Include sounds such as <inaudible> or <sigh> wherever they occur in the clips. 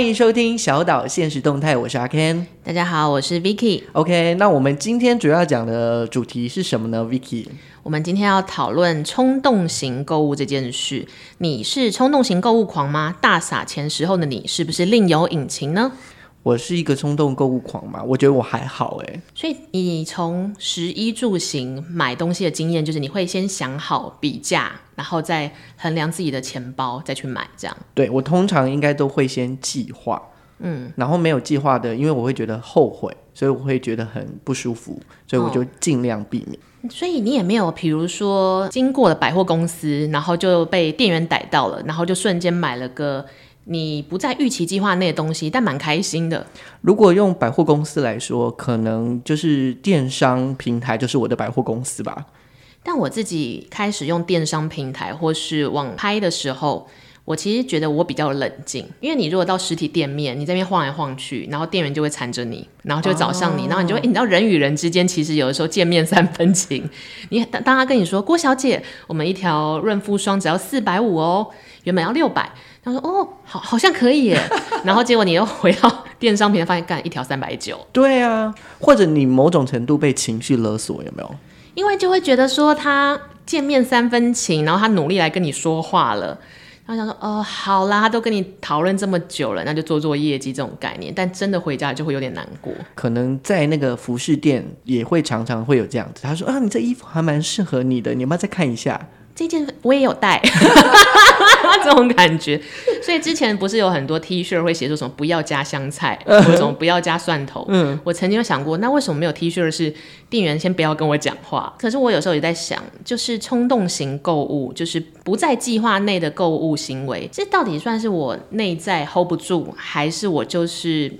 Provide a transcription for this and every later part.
欢迎收听小岛现实动态，我是阿 Ken。大家好，我是 Vicky。OK，那我们今天主要讲的主题是什么呢？Vicky，我们今天要讨论冲动型购物这件事。你是冲动型购物狂吗？大撒钱时候的你是不是另有隐情呢？我是一个冲动购物狂嘛，我觉得我还好哎。所以你从食衣住行买东西的经验，就是你会先想好比价，然后再衡量自己的钱包再去买，这样。对，我通常应该都会先计划，嗯，然后没有计划的，因为我会觉得后悔，所以我会觉得很不舒服，所以我就尽量避免。哦，所以你也没有，比如说经过了百货公司，然后就被店员逮到了，然后就瞬间买了个。你不在预期计划内的东西，但蛮开心的。如果用百货公司来说，可能就是电商平台就是我的百货公司吧。但我自己开始用电商平台或是网拍的时候，我其实觉得我比较冷静，因为你如果到实体店面，你这边晃来晃去，然后店员就会缠着你，然后就会找上你，哦、然后你就会，你知道人与人之间其实有的时候见面三分情。你当他跟你说郭小姐，我们一条润肤霜只要四百五哦，原本要六百。他说：“哦，好，好像可以耶。<laughs> ”然后结果你又回到电商平台，发现干一条三百九。对啊，或者你某种程度被情绪勒索，有没有？因为就会觉得说他见面三分情，然后他努力来跟你说话了，然后想说：“哦，好啦，他都跟你讨论这么久了，那就做做业绩这种概念。”但真的回家就会有点难过。可能在那个服饰店也会常常会有这样子。他说：“啊，你这衣服还蛮适合你的，你要不要再看一下？”这件我也有带。<laughs> 这种感觉，所以之前不是有很多 T 恤会写出什么不要加香菜，或者什么不要加蒜头。嗯，我曾经有想过，那为什么没有 T 恤是店员先不要跟我讲话？可是我有时候也在想，就是冲动型购物，就是不在计划内的购物行为，这到底算是我内在 hold 不住，还是我就是？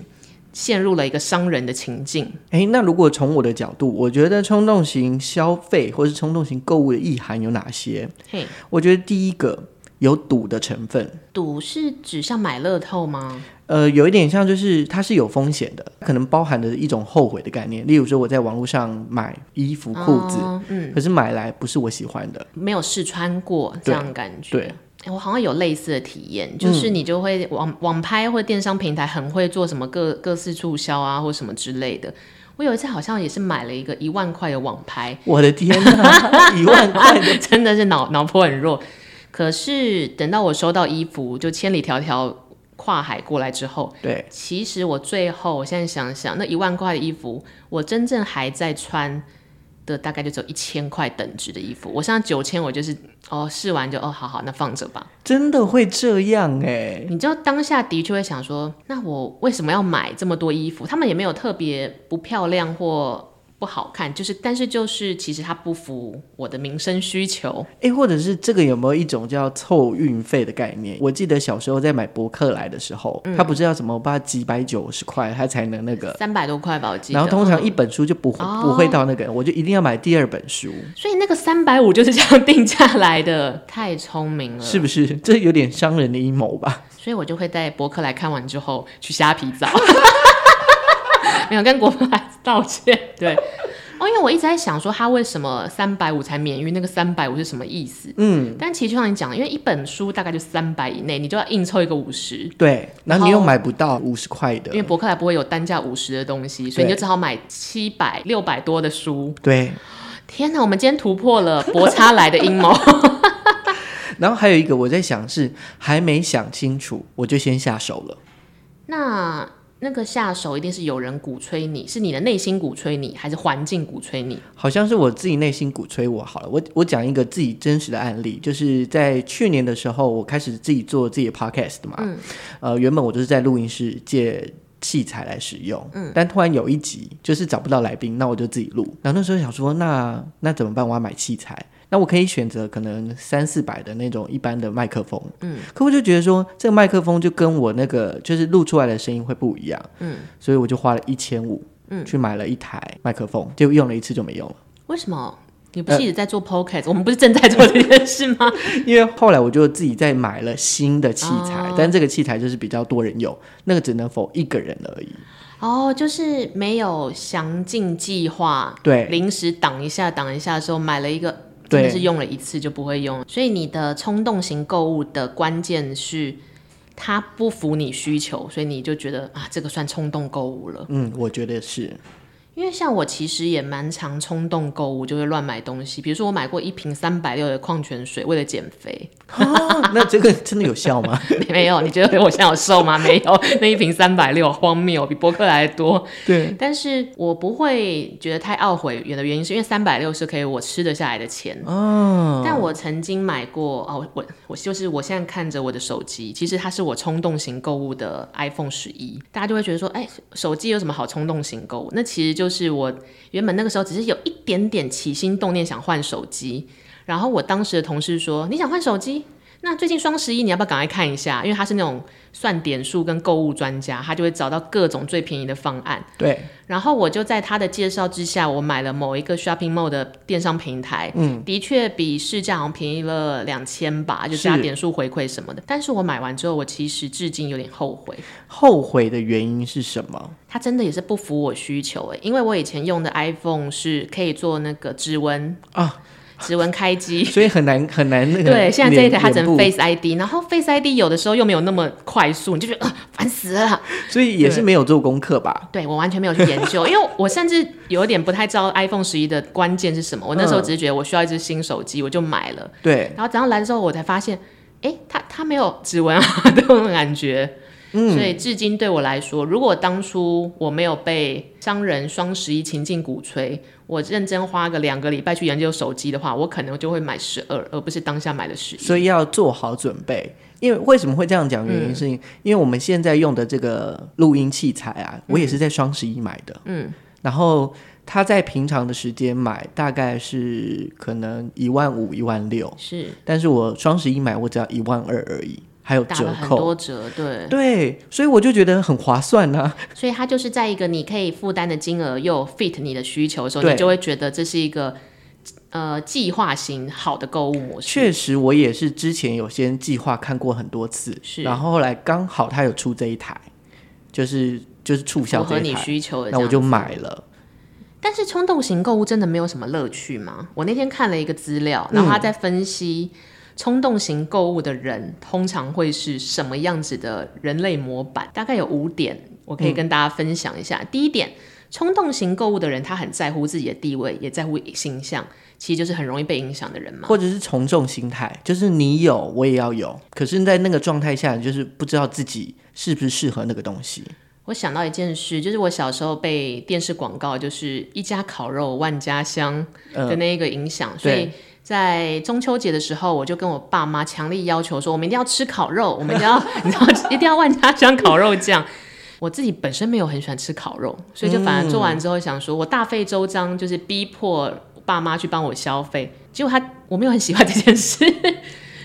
陷入了一个伤人的情境。诶，那如果从我的角度，我觉得冲动型消费或是冲动型购物的意涵有哪些？嘿，我觉得第一个有赌的成分。赌是指像买乐透吗？呃，有一点像，就是它是有风险的，可能包含着一种后悔的概念。例如说，我在网络上买衣服、裤子，哦，嗯，可是买来不是我喜欢的，没有试穿过，这样感觉。对。对我好像有类似的体验，就是你就会网、嗯、网拍或电商平台很会做什么各各式促销啊，或什么之类的。我有一次好像也是买了一个一万块的网拍，我的天哪，<laughs> 一万块的 <laughs> 真的是脑脑波很弱。可是等到我收到衣服，就千里迢迢跨海过来之后，对，其实我最后我现在想想，那一万块的衣服，我真正还在穿。的大概就只有一千块等值的衣服，我现在九千，我就是哦试完就哦好好，那放着吧。真的会这样哎？你知道当下的确会想说，那我为什么要买这么多衣服？他们也没有特别不漂亮或。不好看，就是，但是就是，其实它不符我的民生需求。哎、欸，或者是这个有没有一种叫凑运费的概念？我记得小时候在买博客来的时候，嗯、它不是要什么，我把几百九十块，它才能那个三百多块吧，我记得。然后通常一本书就不会、嗯、不会到那个、哦，我就一定要买第二本书。所以那个三百五就是这样定价来的，<laughs> 太聪明了，是不是？这有点商人的阴谋吧？所以我就会在博客来看完之后去虾皮找。<laughs> 没有跟国外 <laughs> 道歉，对，哦，因为我一直在想说他为什么三百五才免运，那个三百五是什么意思？嗯，但其实就像你讲，因为一本书大概就三百以内，你就要硬凑一个五十，对，然后你又买不到五十块的，因为博客来不会有单价五十的东西，所以你就只好买七百、六百多的书。对，天哪，我们今天突破了博差来的阴谋。<laughs> 然后还有一个我在想是还没想清楚，我就先下手了。那。那个下手一定是有人鼓吹你，是你的内心鼓吹你，还是环境鼓吹你？好像是我自己内心鼓吹我。好了，我我讲一个自己真实的案例，就是在去年的时候，我开始自己做自己的 podcast 嘛。嗯。呃，原本我就是在录音室借器材来使用。嗯。但突然有一集就是找不到来宾，那我就自己录。然后那时候想说，那那怎么办？我要买器材。那我可以选择可能三四百的那种一般的麦克风，嗯，可我就觉得说这个麦克风就跟我那个就是录出来的声音会不一样，嗯，所以我就花了一千五，嗯，去买了一台麦克风，结果用了一次就没用了。为什么？你不是一直在做 podcast？、呃、我们不是正在做这件事吗？<laughs> 因为后来我就自己再买了新的器材，哦、但这个器材就是比较多人用，那个只能 for 一个人而已。哦，就是没有详尽计划，对，临时挡一下挡一下的时候买了一个。真的是用了一次就不会用，所以你的冲动型购物的关键是它不符你需求，所以你就觉得啊，这个算冲动购物了。嗯，我觉得是。因为像我其实也蛮常冲动购物，就会乱买东西。比如说我买过一瓶三百六的矿泉水，为了减肥。哦，那这个真的有效吗？<laughs> 没有，你觉得我现在有瘦吗？没有，那一瓶三百六荒谬，比博客来的多。对，但是我不会觉得太懊悔，原的原因是因为三百六是可以我吃得下来的钱。哦，但我曾经买过哦，我我就是我现在看着我的手机，其实它是我冲动型购物的 iPhone 十一，大家就会觉得说，哎，手机有什么好冲动型购物？那其实就就是我原本那个时候只是有一点点起心动念想换手机。然后我当时的同事说：“你想换手机？那最近双十一你要不要赶快看一下？因为他是那种算点数跟购物专家，他就会找到各种最便宜的方案。”对。然后我就在他的介绍之下，我买了某一个 shopping mall 的电商平台，嗯，的确比市价好像便宜了两千吧，就加点数回馈什么的。但是我买完之后，我其实至今有点后悔。后悔的原因是什么？它真的也是不符我需求诶，因为我以前用的 iPhone 是可以做那个指纹啊。指纹开机，<laughs> 所以很难很难那个。对，现在这一台它只能 Face ID，然后 Face ID 有的时候又没有那么快速，你就觉得啊，烦死了。<laughs> 所以也是没有做功课吧？对，我完全没有去研究，<laughs> 因为我甚至有点不太知道 iPhone 十一的关键是什么。我那时候只是觉得我需要一只新手机，我就买了。对，然后早上来的时候，我才发现，哎，它它没有指纹啊，这种感觉。嗯，所以至今对我来说，如果当初我没有被商人双十一情境鼓吹，我认真花个两个礼拜去研究手机的话，我可能就会买十二，而不是当下买的十一。所以要做好准备，因为为什么会这样讲？原因是因为我们现在用的这个录音器材啊，我也是在双十一买的。嗯，然后他在平常的时间买大概是可能一万五、一万六，是，但是我双十一买我只要一万二而已。还有折扣，打了很多折，对对，所以我就觉得很划算呢、啊。<laughs> 所以它就是在一个你可以负担的金额又 fit 你的需求的时候，你就会觉得这是一个呃计划型好的购物模式。确实，我也是之前有先计划看过很多次，是，然后后来刚好他有出这一台，就是就是促销符合你需求的，那我就买了。但是冲动型购物真的没有什么乐趣吗？我那天看了一个资料，然后他在分析。嗯冲动型购物的人通常会是什么样子的人类模板？大概有五点，我可以跟大家分享一下。嗯、第一点，冲动型购物的人，他很在乎自己的地位，也在乎形象，其实就是很容易被影响的人嘛。或者是从众心态，就是你有我也要有，可是，在那个状态下，就是不知道自己是不是适合那个东西。我想到一件事，就是我小时候被电视广告，就是一家烤肉万家香的那一个影响，呃、所以。在中秋节的时候，我就跟我爸妈强力要求说，我们一定要吃烤肉，我们一定要，<laughs> 你知道，一定要万家香烤肉酱。我自己本身没有很喜欢吃烤肉，所以就反而做完之后想说，我大费周章就是逼迫爸妈去帮我消费，结果他我没有很喜欢这件事。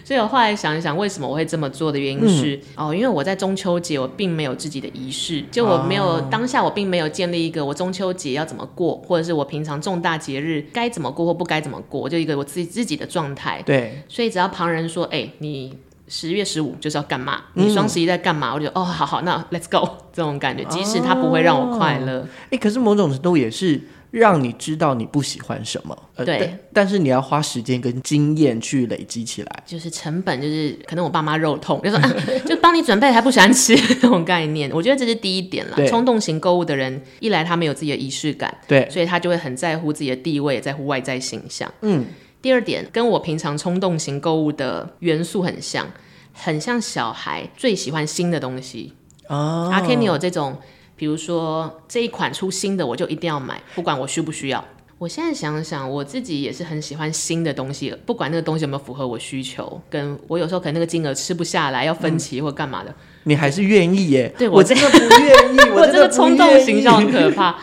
所以我后来想一想，为什么我会这么做的原因是，嗯、哦，因为我在中秋节我并没有自己的仪式，就我没有、哦、当下我并没有建立一个我中秋节要怎么过，或者是我平常重大节日该怎么过或不该怎么过，就一个我自己自己的状态。对，所以只要旁人说，哎、欸，你十月十五就是要干嘛？你双十一在干嘛？嗯、我就哦，好好，那 Let's go 这种感觉，即使它不会让我快乐，哎、哦欸，可是某种程度也是。让你知道你不喜欢什么，呃、对但，但是你要花时间跟经验去累积起来，就是成本，就是可能我爸妈肉痛，就说 <laughs> 啊，就帮你准备还不喜欢吃 <laughs> 这种概念，我觉得这是第一点了。冲动型购物的人，一来他没有自己的仪式感，对，所以他就会很在乎自己的地位，也在乎外在形象。嗯，第二点跟我平常冲动型购物的元素很像，很像小孩最喜欢新的东西哦。阿 Ken，你有这种？比如说这一款出新的，我就一定要买，不管我需不需要。我现在想想，我自己也是很喜欢新的东西，不管那个东西有没有符合我需求，跟我有时候可能那个金额吃不下来，要分期或干嘛的，你还是愿意耶？对 <laughs> 我真的不愿意，我这个冲动形象很可怕。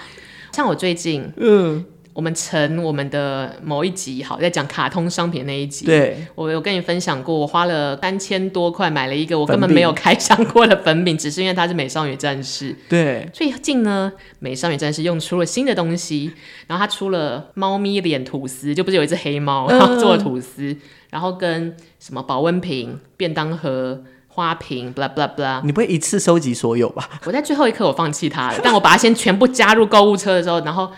像我最近，嗯。我们成我们的某一集好，在讲卡通商品那一集，对，我有跟你分享过，我花了三千多块买了一个我根本没有开箱过的粉饼，只是因为它是美少女战士。对，最近呢，美少女战士用出了新的东西，然后它出了猫咪脸吐司，就不是有一只黑猫，然后做的吐司，嗯、然后跟什么保温瓶、便当盒、花瓶，blah blah blah。你不会一次收集所有吧？<laughs> 我在最后一刻我放弃它了，但我把它先全部加入购物车的时候，然后。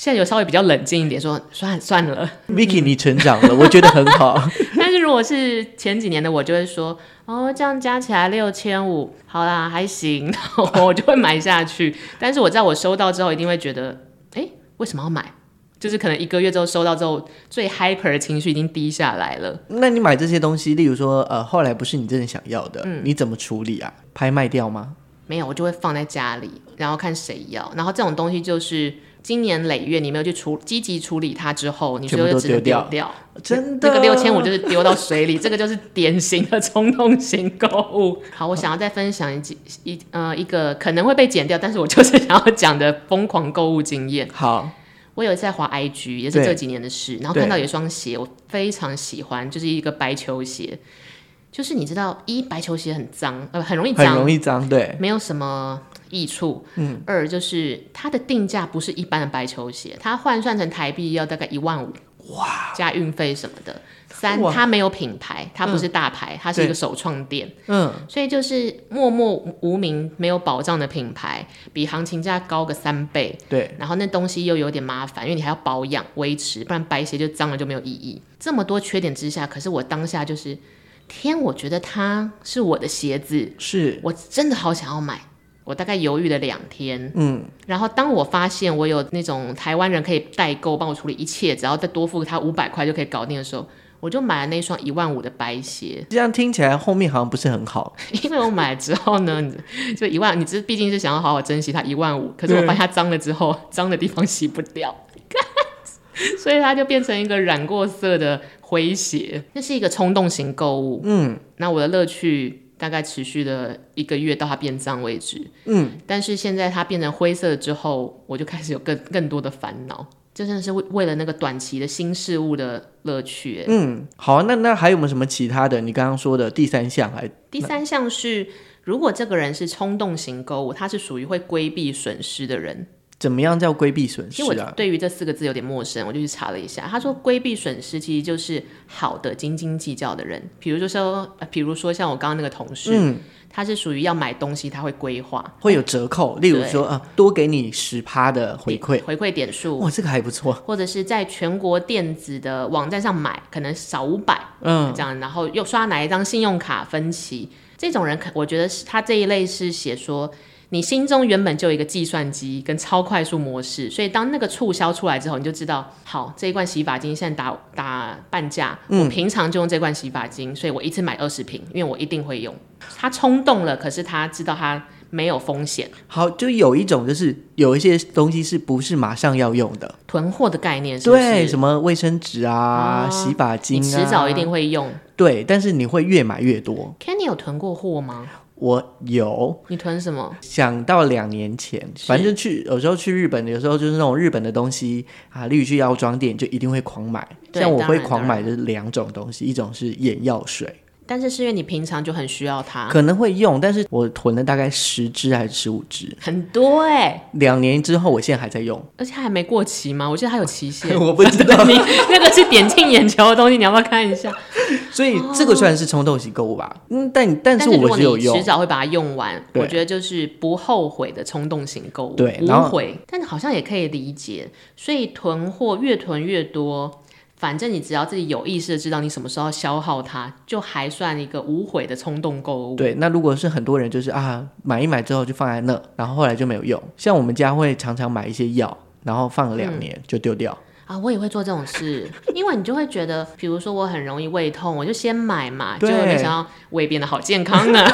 现在有稍微比较冷静一点说，说算算了，<laughs> Vicky，你成长了，我觉得很好。但 <laughs> 但是如果是前几年的，我就会说，哦，这样加起来六千五，好啦，还行，<laughs> 我就会买下去。但是我在我收到之后一定会觉得，哎，为什么要买？就是可能一个月之后收到之后，最 hyper 的情绪已经低下来了。那你买这些东西，例如说，呃，后来不是你真的想要的，嗯，你怎么处理啊？拍卖掉吗？没有，我就会放在家里，然后看谁要。然后这种东西就是经年累月，你没有去处积极处理它之后，你就会只能丢掉。真的，那个六千五就是丢到水里，这个就是典型的冲动型购物。<laughs> 好，我想要再分享一一呃一个可能会被剪掉，但是我就是想要讲的疯狂购物经验。<laughs> 好。我有一次在滑 IG，也是这几年的事，然后看到有一双鞋，我非常喜欢，就是一个白球鞋。就是你知道，一白球鞋很脏，呃，很容易脏，很容易脏，对，没有什么益处。嗯。二就是它的定价不是一般的白球鞋，它换算成台币要大概一万五，哇，加运费什么的。三，它没有品牌，它不是大牌，嗯、它是一个首创店。嗯，所以就是默默无名、没有保障的品牌，比行情价高个三倍。对，然后那东西又有点麻烦，因为你还要保养、维持，不然白鞋就脏了就没有意义。这么多缺点之下，可是我当下就是，天，我觉得它是我的鞋子，是我真的好想要买。我大概犹豫了两天，嗯，然后当我发现我有那种台湾人可以代购帮我处理一切，只要再多付他五百块就可以搞定的时候。我就买了那双一万五的白鞋，这样听起来后面好像不是很好。<laughs> 因为我买了之后呢，就一万，你这毕竟是想要好好珍惜它一万五，可是我发现它脏了之后，脏的地方洗不掉，所以它就变成一个染过色的灰鞋。那是一个冲动型购物，嗯，那我的乐趣大概持续了一个月到它变脏为止，嗯，但是现在它变成灰色之后，我就开始有更更多的烦恼。就真的是为为了那个短期的新事物的乐趣。嗯，好，啊那那还有没有什么其他的？你刚刚说的第三项还？第三项是，如果这个人是冲动型购物，他是属于会规避损失的人。怎么样叫规避损失啊？其实我对于这四个字有点陌生，我就去查了一下。他说规避损失其实就是好的斤斤计较的人。比如说说，比如说像我刚刚那个同事，嗯，他是属于要买东西他会规划，会有折扣，例如说啊，多给你十趴的回馈，回馈点数。哇，这个还不错。或者是在全国电子的网站上买，可能少五百，嗯，这样，然后又刷哪一张信用卡分期，这种人可我觉得是他这一类是写说。你心中原本就有一个计算机跟超快速模式，所以当那个促销出来之后，你就知道，好，这一罐洗发精现在打打半价，嗯，我平常就用这罐洗发精，所以我一次买二十瓶，因为我一定会用。他冲动了，可是他知道他没有风险。好，就有一种就是有一些东西是不是马上要用的，囤货的概念是不是？对，什么卫生纸啊、哦、洗发精啊，你迟早一定会用。对，但是你会越买越多。Kenny 有囤过货吗？我有，你囤什么？想到两年前，反正去有时候去日本，有时候就是那种日本的东西啊，例如去药妆店就一定会狂买。像我会狂买的是两种东西，一种是眼药水。但是是因为你平常就很需要它，可能会用，但是我囤了大概十支还是十五支，很多哎、欸。两年之后，我现在还在用，而且还没过期吗？我记得它有期限，<laughs> 我不知道。<laughs> 你那个是点进眼球的东西，你要不要看一下？<laughs> 所以这个算是冲动型购物吧。嗯，但但是我只有用，迟早会把它用完。我觉得就是不后悔的冲动型购物，对，无悔。但是好像也可以理解，所以囤货越囤越多。反正你只要自己有意识的知道你什么时候消耗它，就还算一个无悔的冲动购物。对，那如果是很多人就是啊买一买之后就放在那，然后后来就没有用。像我们家会常常买一些药，然后放了两年就丢掉。嗯。啊，我也会做这种事，因为你就会觉得，比如说我很容易胃痛，我就先买嘛，就没想到胃变得好健康呢。<laughs>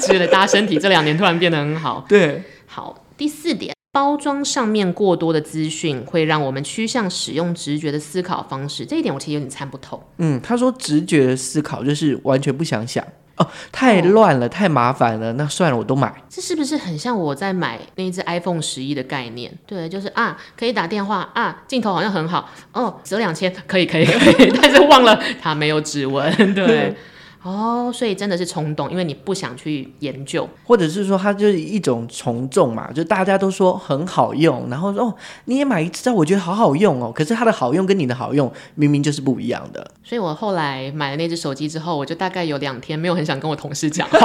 觉得大家身体这两年突然变得很好。对，好，第四点。包装上面过多的资讯，会让我们趋向使用直觉的思考方式。这一点我其实有点参不透。嗯，他说直觉的思考就是完全不想想哦，太乱了，哦、太麻烦了，那算了，我都买。这是不是很像我在买那一只 iPhone 十一的概念？对，就是啊，可以打电话啊，镜头好像很好哦，折两千，可以可以可以，<laughs> 但是忘了它没有指纹，对。<laughs> 哦，所以真的是冲动，因为你不想去研究，或者是说它就是一种从众嘛，就大家都说很好用，然后说哦，你也买一支，我觉得好好用哦，可是它的好用跟你的好用明明就是不一样的。所以我后来买了那只手机之后，我就大概有两天没有很想跟我同事讲话，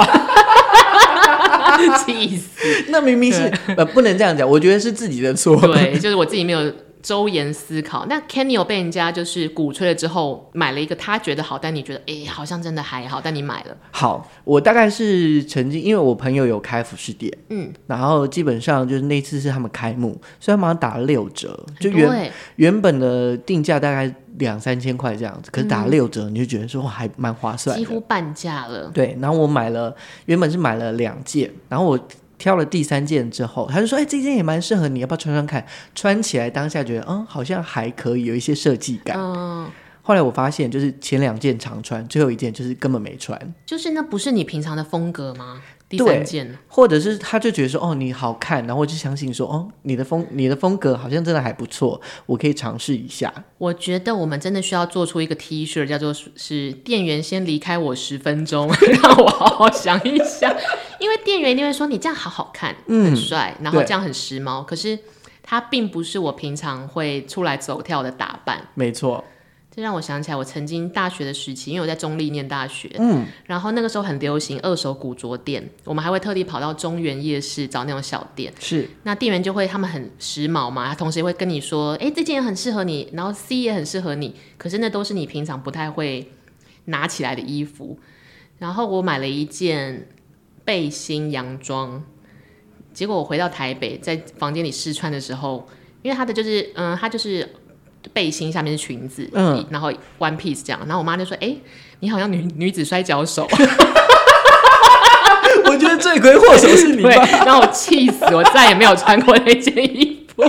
<laughs> 气死！那明明是呃不能这样讲，我觉得是自己的错，对，就是我自己没有周延思考。那 Kenny 有被人家就是鼓吹了之后，买了一个他觉得好，但你觉得哎、欸，好像真的还好，但你买了。好，我大概是曾经，因为我朋友有开服饰店，嗯，然后基本上就是那次是他们开幕，所以他们打了六折，就原、欸、原本的定价大概两三千块这样子，可是打六折，你就觉得说还蛮划算，几乎半价了。对，然后我买了，原本是买了两件，然后我。挑了第三件之后，他就说：“哎、欸，这件也蛮适合你，要不要穿穿看？穿起来当下觉得，嗯，好像还可以，有一些设计感。嗯”后来我发现，就是前两件常穿，最后一件就是根本没穿。就是那不是你平常的风格吗？第三件，或者是他就觉得说：“哦，你好看。”然后我就相信说：“哦，你的风，你的风格好像真的还不错，我可以尝试一下。”我觉得我们真的需要做出一个 T 恤，叫做“是店员先离开我十分钟，<laughs> 让我好好想一下。”因为店员一定会说你这样好好看，嗯、很帅，然后这样很时髦。可是它并不是我平常会出来走跳的打扮。没错，这让我想起来，我曾经大学的时期，因为我在中立念大学，嗯，然后那个时候很流行二手古着店，我们还会特地跑到中原夜市找那种小店。是，那店员就会他们很时髦嘛，他同时也会跟你说，哎，这件也很适合你，然后 C 也很适合你。可是那都是你平常不太会拿起来的衣服。然后我买了一件。背心洋装，结果我回到台北，在房间里试穿的时候，因为他的就是，嗯，他就是背心下面是裙子，嗯，然后 one piece 这样，然后我妈就说：“哎、欸，你好像女女子摔跤手。<laughs> ”我觉得罪魁祸首是你吧，然后我气死，我再也没有穿过那件衣服。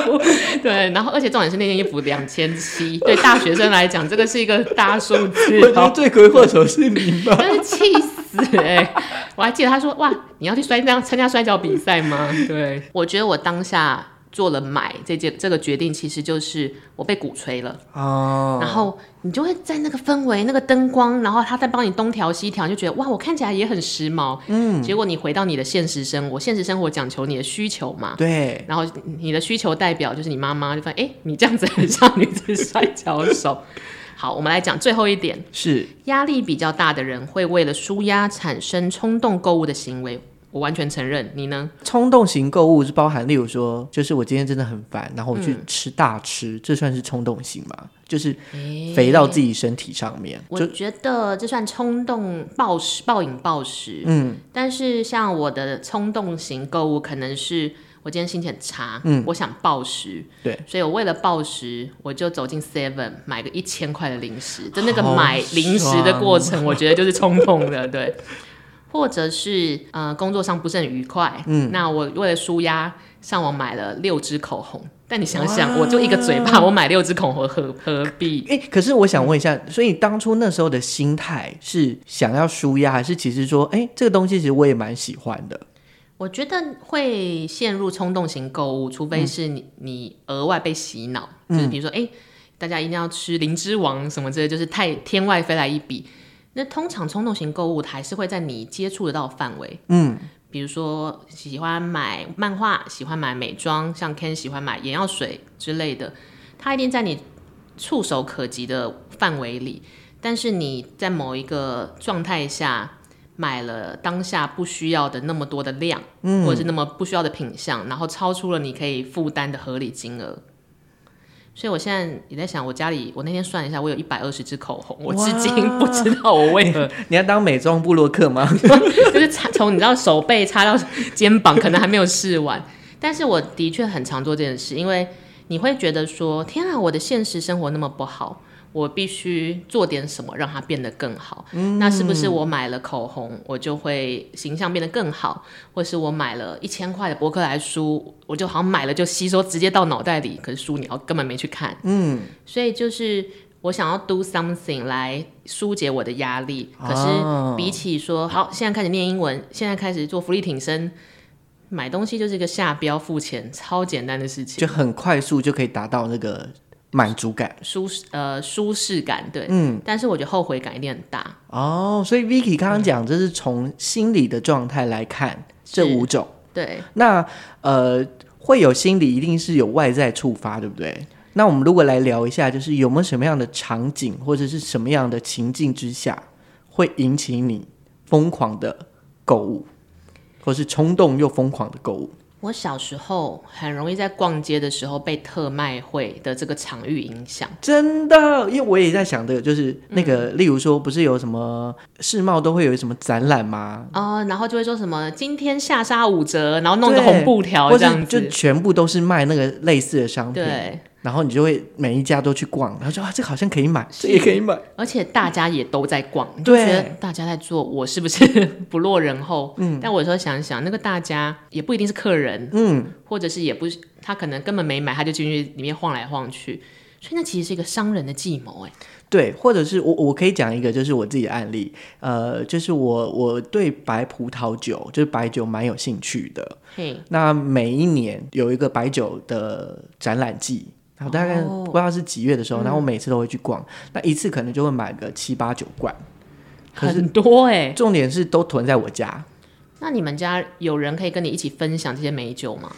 对，然后而且重点是那件衣服两千七，对大学生来讲，这个是一个大数字。我觉得罪魁祸首是你吧，真是气死哎、欸！我还记得他说：“哇，你要去摔这样参加摔跤比赛吗？” <laughs> 对，我觉得我当下。做了买这件这个决定，其实就是我被鼓吹了哦。然后你就会在那个氛围、那个灯光，然后他在帮你东调西调，就觉得哇，我看起来也很时髦。嗯。结果你回到你的现实生活，现实生活讲求你的需求嘛。对。然后你的需求代表就是你妈妈，就发现哎，你这样子很像女子摔跤手。好，我们来讲最后一点，是压力比较大的人会为了舒压产生冲动购物的行为。我完全承认，你呢？冲动型购物是包含，例如说，就是我今天真的很烦，然后我去吃大吃，嗯、这算是冲动型吗？就是肥到自己身体上面。欸、我觉得这算冲动暴食、暴饮暴食。嗯，但是像我的冲动型购物，可能是我今天心情很差，嗯，我想暴食，对，所以我为了暴食，我就走进 Seven 买个一千块的零食，就那个买零食的过程，我觉得就是冲动的，对。或者是呃工作上不是很愉快，嗯，那我为了舒压上网买了六支口红，但你想想，我就一个嘴巴，我买六支口红何何必？哎、欸，可是我想问一下，嗯、所以当初那时候的心态是想要舒压，还是其实说，哎、欸，这个东西其实我也蛮喜欢的？我觉得会陷入冲动型购物，除非是你、嗯、你额外被洗脑，就是比如说，哎、欸，大家一定要吃灵芝王什么之类，就是太天外飞来一笔。那通常冲动型购物还是会在你接触得到范围，嗯，比如说喜欢买漫画、喜欢买美妆，像 Ken 喜欢买眼药水之类的，它一定在你触手可及的范围里。但是你在某一个状态下买了当下不需要的那么多的量，嗯，或者是那么不需要的品相，然后超出了你可以负担的合理金额。所以我现在也在想，我家里我那天算了一下，我有一百二十支口红，我至今不知道我为何。<laughs> 你要当美妆布洛克吗？<laughs> 就是擦从你知道手背擦到肩膀，可能还没有试完。但是我的确很常做这件事，因为你会觉得说，天啊，我的现实生活那么不好。我必须做点什么让它变得更好。嗯，那是不是我买了口红，我就会形象变得更好？或是我买了一千块的博客来书，我就好像买了就吸收直接到脑袋里，可是书你要根本没去看。嗯，所以就是我想要 do something 来疏解我的压力。可是比起说好，现在开始念英文，现在开始做福利挺身，买东西就是一个下标付钱，超简单的事情，就很快速就可以达到那个。满足感、舒适呃舒适感，对，嗯，但是我觉得后悔感一定很大哦。所以 Vicky 刚刚讲，这是从心理的状态来看这五种，对。那呃，会有心理，一定是有外在触发，对不对？那我们如果来聊一下，就是有没有什么样的场景，或者是什么样的情境之下，会引起你疯狂的购物，或是冲动又疯狂的购物？我小时候很容易在逛街的时候被特卖会的这个场域影响，真的，因为我也在想这个，就是那个，嗯、例如说，不是有什么世贸都会有什么展览吗？哦，然后就会说什么今天下杀五折，然后弄个红布条这样子，就全部都是卖那个类似的商品。对。然后你就会每一家都去逛，然后说啊，这个好像可以买，这也可以买，而且大家也都在逛，你就觉得大家在做，我是不是 <laughs> 不落人后？嗯，但我有时候想想，那个大家也不一定是客人，嗯，或者是也不是他可能根本没买，他就进去里面晃来晃去，所以那其实是一个商人的计谋，哎，对，或者是我我可以讲一个，就是我自己的案例，呃，就是我我对白葡萄酒，就是白酒蛮有兴趣的，嘿，那每一年有一个白酒的展览季。我大概不知道是几月的时候，哦、然后我每次都会去逛，嗯、那一次可能就会买个七八九罐，很多哎、欸。重点是都囤在我家。那你们家有人可以跟你一起分享这些美酒吗？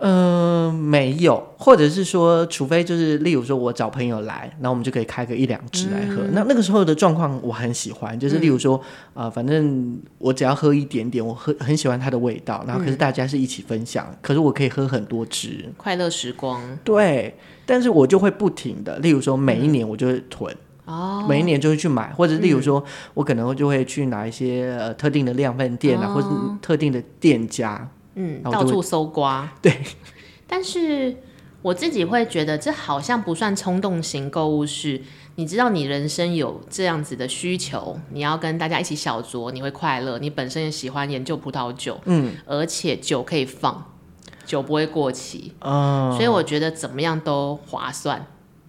嗯、呃，没有，或者是说，除非就是，例如说，我找朋友来，然后我们就可以开个一两支来喝。嗯、那那个时候的状况我很喜欢，就是例如说，啊、嗯呃，反正我只要喝一点点，我喝很喜欢它的味道。然后可是大家是一起分享，嗯、可是我可以喝很多支，快乐时光。对，但是我就会不停的，例如说，每一年我就会囤，每一年就会去买，或者例如说，我可能就会去拿一些呃特定的量贩店啊，哦、或者特定的店家。嗯，到处搜刮。<laughs> 对，但是我自己会觉得这好像不算冲动型购物，是你知道你人生有这样子的需求，你要跟大家一起小酌，你会快乐，你本身也喜欢研究葡萄酒，嗯，而且酒可以放，酒不会过期，哦，所以我觉得怎么样都划算。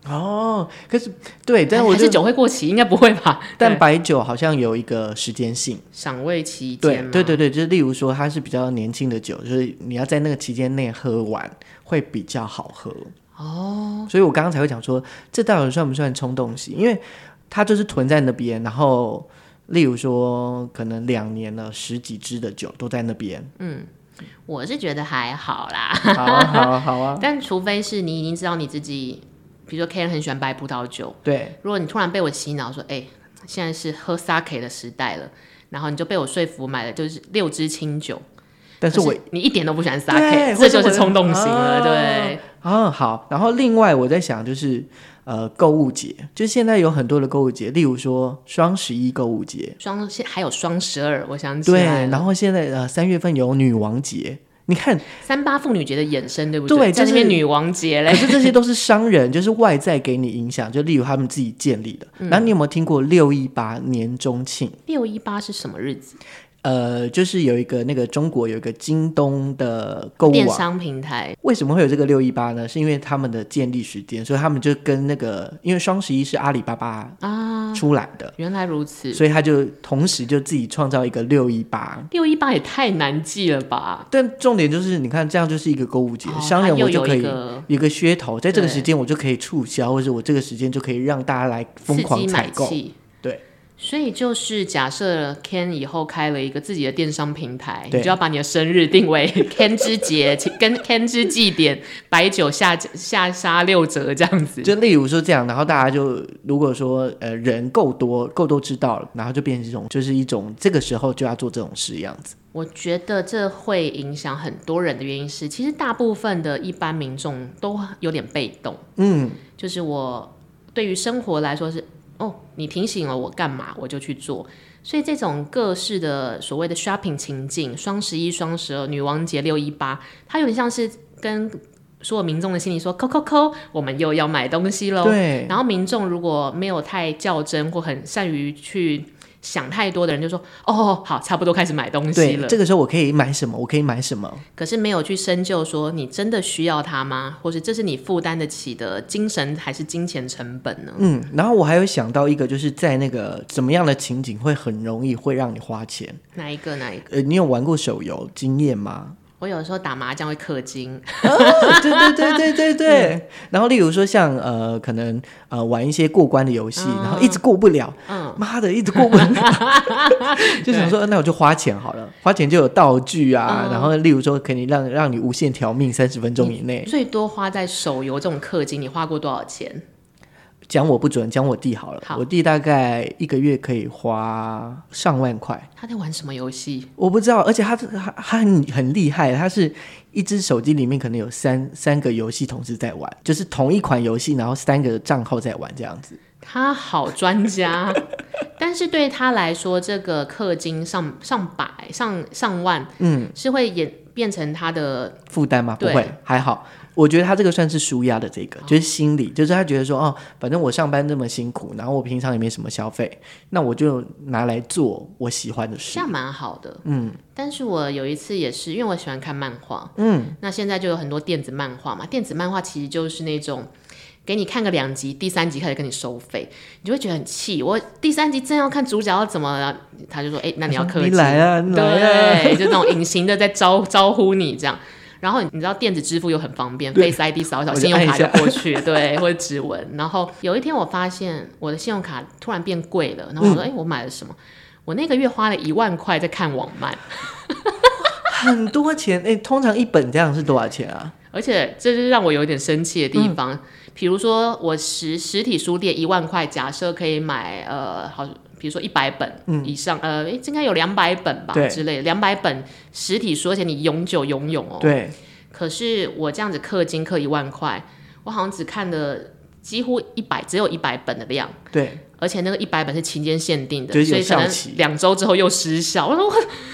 哦，可是对，但我还是酒会过期，应该不会吧？但白酒好像有一个时间性，赏味期间。对对对对，就是例如说它是比较年轻的酒，就是你要在那个期间内喝完会比较好喝哦。所以我刚刚才会讲说，这到底算不算冲动型？因为它就是囤在那边，然后例如说可能两年了，十几支的酒都在那边。嗯，我是觉得还好啦，好啊好啊好啊。<laughs> 但除非是你已经知道你自己。比如说，Ken 很喜欢白葡萄酒。对，如果你突然被我洗脑说，哎、欸，现在是喝 Sake 的时代了，然后你就被我说服买了，就是六支清酒。但是我是你一点都不喜欢 Sake，这就是冲动型了，对。啊，好。然后另外我在想，就是呃，购物节，就现在有很多的购物节，例如说双十一购物节，双现还有双十二，我想。对，然后现在呃三月份有女王节。你看三八妇女节的衍生，对不对？对，在那边女王节嘞。可是这些都是商人，就是外在给你影响，就例如他们自己建立的。然后你有没有听过六一八年中庆？六一八是什么日子？呃，就是有一个那个中国有一个京东的购物网电商平台，为什么会有这个六一八呢？是因为他们的建立时间，所以他们就跟那个，因为双十一是阿里巴巴啊出来的，原来如此，所以他就同时就自己创造一个六一八。六一八也太难记了吧？但重点就是，你看这样就是一个购物节，哦、商人我就可以有一个噱头，在这个时间我就可以促销，或者我这个时间就可以让大家来疯狂采购。所以就是假设 Ken 以后开了一个自己的电商平台，你就要把你的生日定为 <laughs> Ken 之节，跟 Ken 之祭典，白酒下下杀六折这样子。就例如说这样，然后大家就如果说呃人够多，够多知道了，然后就变成这种，就是一种这个时候就要做这种事样子。我觉得这会影响很多人的原因是，其实大部分的一般民众都有点被动。嗯，就是我对于生活来说是。哦，你提醒了我干嘛，我就去做。所以这种各式的所谓的 shopping 情境，双十一、双十二、女王节、六一八，它有点像是跟所有民众的心里说：“扣扣扣，我们又要买东西喽。”对。然后民众如果没有太较真或很善于去。想太多的人就说：“哦，好，差不多开始买东西了。”这个时候我可以买什么？我可以买什么？可是没有去深究说你真的需要它吗？或是这是你负担得起的精神还是金钱成本呢？嗯，然后我还有想到一个，就是在那个怎么样的情景会很容易会让你花钱？哪一个？哪一个？呃，你有玩过手游经验吗？我有时候打麻将会氪金，<laughs> 哦，对对对对对对。嗯、然后例如说像呃，可能呃玩一些过关的游戏，嗯、然后一直过不了，嗯，妈的，一直过不了，<laughs> 就想说那我就花钱好了，花钱就有道具啊，嗯、然后例如说可以让让你无限条命三十分钟以内。最多花在手游这种氪金，你花过多少钱？讲我不准，讲我弟好了。好我弟大概一个月可以花上万块。他在玩什么游戏？我不知道，而且他他他很很厉害，他是一只手机里面可能有三三个游戏同时在玩，就是同一款游戏，然后三个账号在玩这样子。他好专家，但是对他来说，这个氪金上上百上上万，嗯，是会演变成他的负担吗？不会，还好。我觉得他这个算是舒压的，这个就是心理，就是他觉得说，哦，反正我上班那么辛苦，然后我平常也没什么消费，那我就拿来做我喜欢的事，这样蛮好的。嗯，但是我有一次也是，因为我喜欢看漫画，嗯，那现在就有很多电子漫画嘛，电子漫画其实就是那种给你看个两集，第三集开始跟你收费，你就会觉得很气。我第三集正要看主角要怎么了，他就说，哎，那你要氪金，<laughs> 你来啊，你来啊，对，就那种隐形的在招招呼你这样。然后你知道电子支付又很方便，<laughs> Face ID 扫一扫，信用卡就过去，对，或者指纹。然后有一天我发现我的信用卡突然变贵了，然后我说：“哎、嗯，我买了什么？我那个月花了一万块在看网漫，<laughs> 很多钱。哎，通常一本这样是多少钱啊？而且这就是让我有点生气的地方。嗯、比如说我实实体书店一万块，假设可以买呃好。”比如说一百本以上，嗯、呃，应该有两百本吧之类的，两百本实体书，而且你永久拥有哦。对。可是我这样子氪金氪一万块，我好像只看了几乎一百，只有一百本的量。对。而且那个一百本是期间限定的，所以可能两周之后又失效。我说我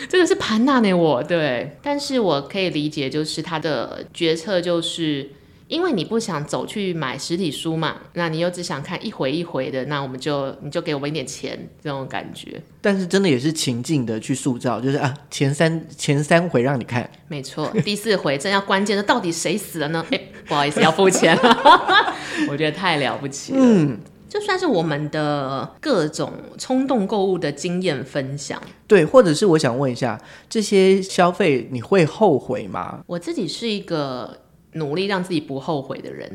真的是盘纳呢，我对。但是我可以理解，就是他的决策就是。因为你不想走去买实体书嘛，那你又只想看一回一回的，那我们就你就给我们一点钱这种感觉。但是真的也是情境的去塑造，就是啊前三前三回让你看，没错，第四回正要关键的到底谁死了呢？哎，不好意思要付钱了，<laughs> 我觉得太了不起了。嗯，就算是我们的各种冲动购物的经验分享，对，或者是我想问一下，这些消费你会后悔吗？我自己是一个。努力让自己不后悔的人，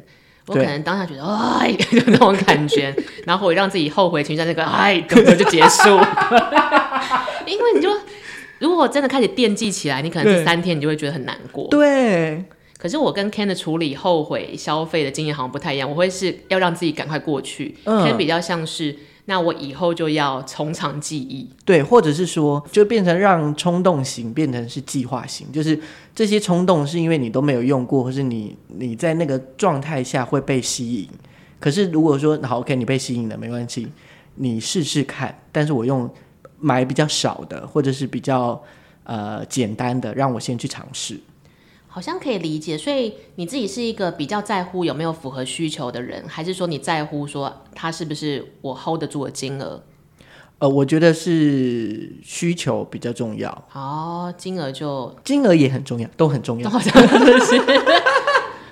我可能当下觉得哎，<laughs> 就那种感觉，然后会让自己后悔情绪在那个哎，根本就结束。<laughs> 因为你就如果真的开始惦记起来，你可能这三天你就会觉得很难过。对。可是我跟 Ken 的处理后悔消费的经验好像不太一样，我会是要让自己赶快过去。嗯。Ken 比较像是。那我以后就要从长计议，对，或者是说，就变成让冲动型变成是计划型，就是这些冲动是因为你都没有用过，或是你你在那个状态下会被吸引。可是如果说好，OK，你被吸引了，没关系，你试试看。但是我用买比较少的，或者是比较呃简单的，让我先去尝试。好像可以理解，所以你自己是一个比较在乎有没有符合需求的人，还是说你在乎说他是不是我 hold 得住的金额？呃，我觉得是需求比较重要。哦，金额就金额也很重要，都很重要。<laughs>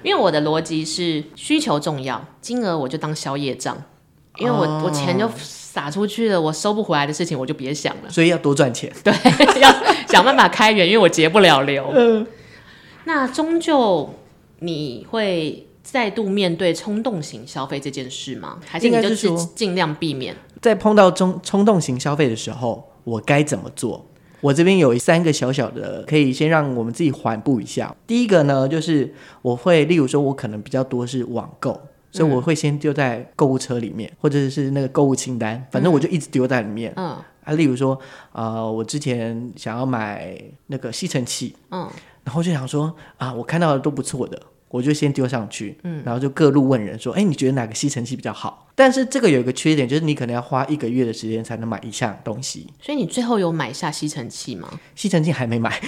因为我的逻辑是需求重要，金额我就当宵夜账，因为我、哦、我钱就撒出去了，我收不回来的事情我就别想了。所以要多赚钱，对，要想办法开源，因为我截不了流。<laughs> 嗯。那终究你会再度面对冲动型消费这件事吗？还是你就是尽量避免？在碰到冲冲动型消费的时候，我该怎么做？我这边有三个小小的，可以先让我们自己缓步一下。第一个呢，就是我会，例如说，我可能比较多是网购，所以我会先丢在购物车里面，或者是那个购物清单，反正我就一直丢在里面。嗯，啊，例如说，呃，我之前想要买那个吸尘器，嗯。然后就想说啊，我看到的都不错的，我就先丢上去，嗯，然后就各路问人说，哎，你觉得哪个吸尘器比较好？但是这个有一个缺点，就是你可能要花一个月的时间才能买一项东西。所以你最后有买下吸尘器吗？吸尘器还没买，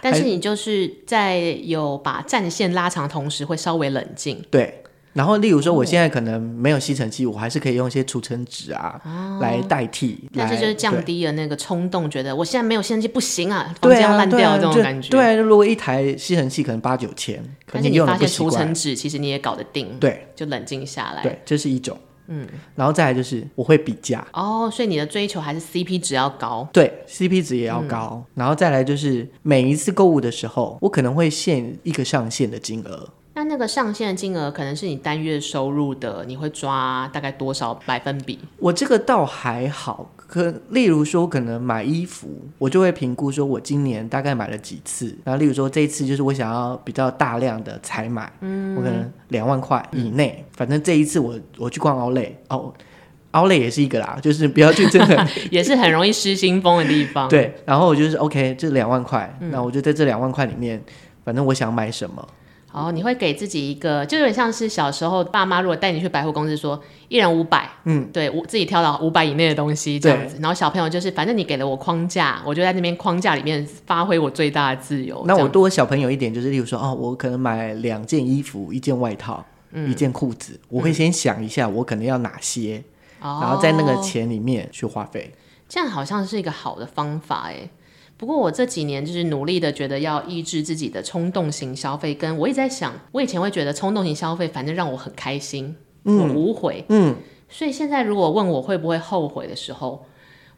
但是你就是在有把战线拉长的同时，会稍微冷静。对。然后，例如说，我现在可能没有吸尘器，我还是可以用一些除尘纸啊、哦、来代替。但是就是降低了那个冲动，觉得我现在没有吸尘器不行啊，房间要烂掉这种感觉。对，如果一台吸尘器可能八九千，可是你发现除尘纸其实你也搞得定，对，就冷静下来。对，这是一种。嗯，然后再来就是我会比价。哦，所以你的追求还是 CP 值要高。对，CP 值也要高。嗯、然后再来就是每一次购物的时候，我可能会限一个上限的金额。那那个上限的金额可能是你单月收入的，你会抓大概多少百分比？我这个倒还好，可例如说，可能买衣服，我就会评估说，我今年大概买了几次。然后，例如说这一次就是我想要比较大量的采买，嗯，我可能两万块以内，反正这一次我我去逛 Outlet 哦。Outlet 也是一个啦，就是不要去真的，<laughs> 也是很容易失心疯的地方。<laughs> 对，然后我就是 OK，这两万块，那、嗯、我就在这两万块里面，反正我想买什么。哦，你会给自己一个，就有点像是小时候爸妈如果带你去百货公司说一人五百，嗯，对，我自己挑到五百以内的东西这样子。然后小朋友就是，反正你给了我框架，我就在那边框架里面发挥我最大的自由。那我多小朋友一点，就是例如说，哦，我可能买两件衣服，一件外套，嗯、一件裤子，我会先想一下我可能要哪些。然后在那个钱里面去花费，这样好像是一个好的方法哎。不过我这几年就是努力的，觉得要抑制自己的冲动型消费。跟我一直在想，我以前会觉得冲动型消费，反正让我很开心，嗯、我无悔，嗯。所以现在如果问我会不会后悔的时候，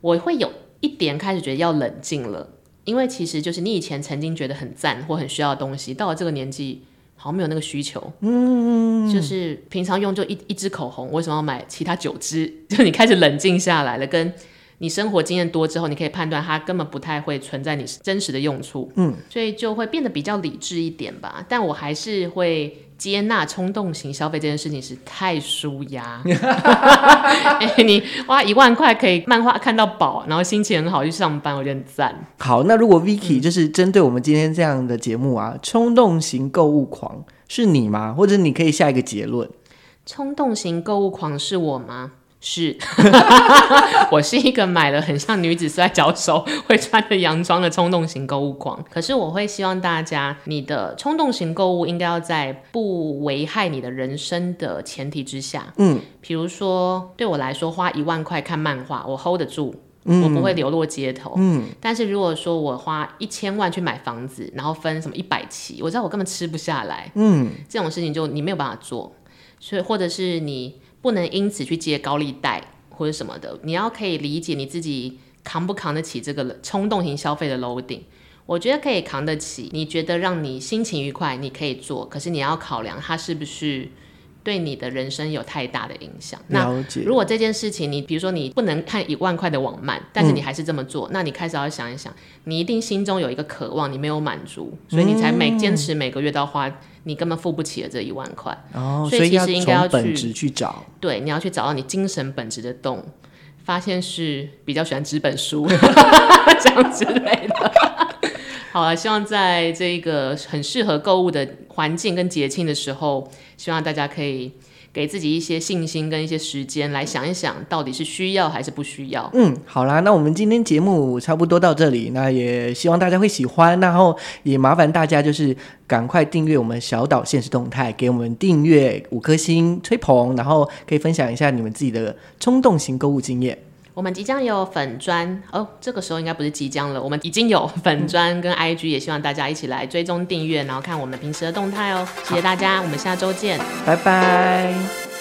我会有一点开始觉得要冷静了，因为其实就是你以前曾经觉得很赞或很需要的东西，到了这个年纪。好像没有那个需求，嗯，就是平常用就一一支口红，为什么要买其他九支？<laughs> 就你开始冷静下来了，跟你生活经验多之后，你可以判断它根本不太会存在你真实的用处，嗯，所以就会变得比较理智一点吧。但我还是会。接纳冲动型消费这件事情是太舒压、欸，<laughs> 你花一万块可以漫画看到饱，然后心情很好去上班，我觉得很赞。好，那如果 Vicky 就是针对我们今天这样的节目啊，冲、嗯、动型购物狂是你吗？或者你可以下一个结论，冲动型购物狂是我吗？是，<laughs> 我是一个买了很像女子摔跤手会穿着洋装的冲动型购物狂。可是我会希望大家，你的冲动型购物应该要在不危害你的人生的前提之下。嗯，比如说对我来说，花一万块看漫画，我 hold 得住，嗯，我不会流落街头。嗯，但是如果说我花一千万去买房子，然后分什么一百期，我知道我根本吃不下来。嗯，这种事情就你没有办法做，所以或者是你。不能因此去借高利贷或者什么的，你要可以理解你自己扛不扛得起这个冲动型消费的 loading。我觉得可以扛得起，你觉得让你心情愉快，你可以做，可是你要考量它是不是对你的人生有太大的影响。那如果这件事情你比如说你不能看一万块的网漫，但是你还是这么做，嗯，那你开始要想一想，你一定心中有一个渴望，你没有满足，所以你才每坚持每个月都要花。你根本付不起的这一万块，哦，所以其实应该要去本质去找，对，你要去找到你精神本质的洞，发现是比较喜欢纸本书 <laughs> 这样之类的。好了，希望在这个很适合购物的环境跟节庆的时候，希望大家可以。给自己一些信心跟一些时间来想一想，到底是需要还是不需要。嗯，好啦，那我们今天节目差不多到这里，那也希望大家会喜欢，然后也麻烦大家就是赶快订阅我们小岛现实动态，给我们订阅五颗星吹捧，然后可以分享一下你们自己的冲动型购物经验。我们即将有粉砖哦，这个时候应该不是即将了，我们已经有粉砖跟 IG，也希望大家一起来追踪订阅，然后看我们平时的动态哦。谢谢大家，我们下周见，拜拜。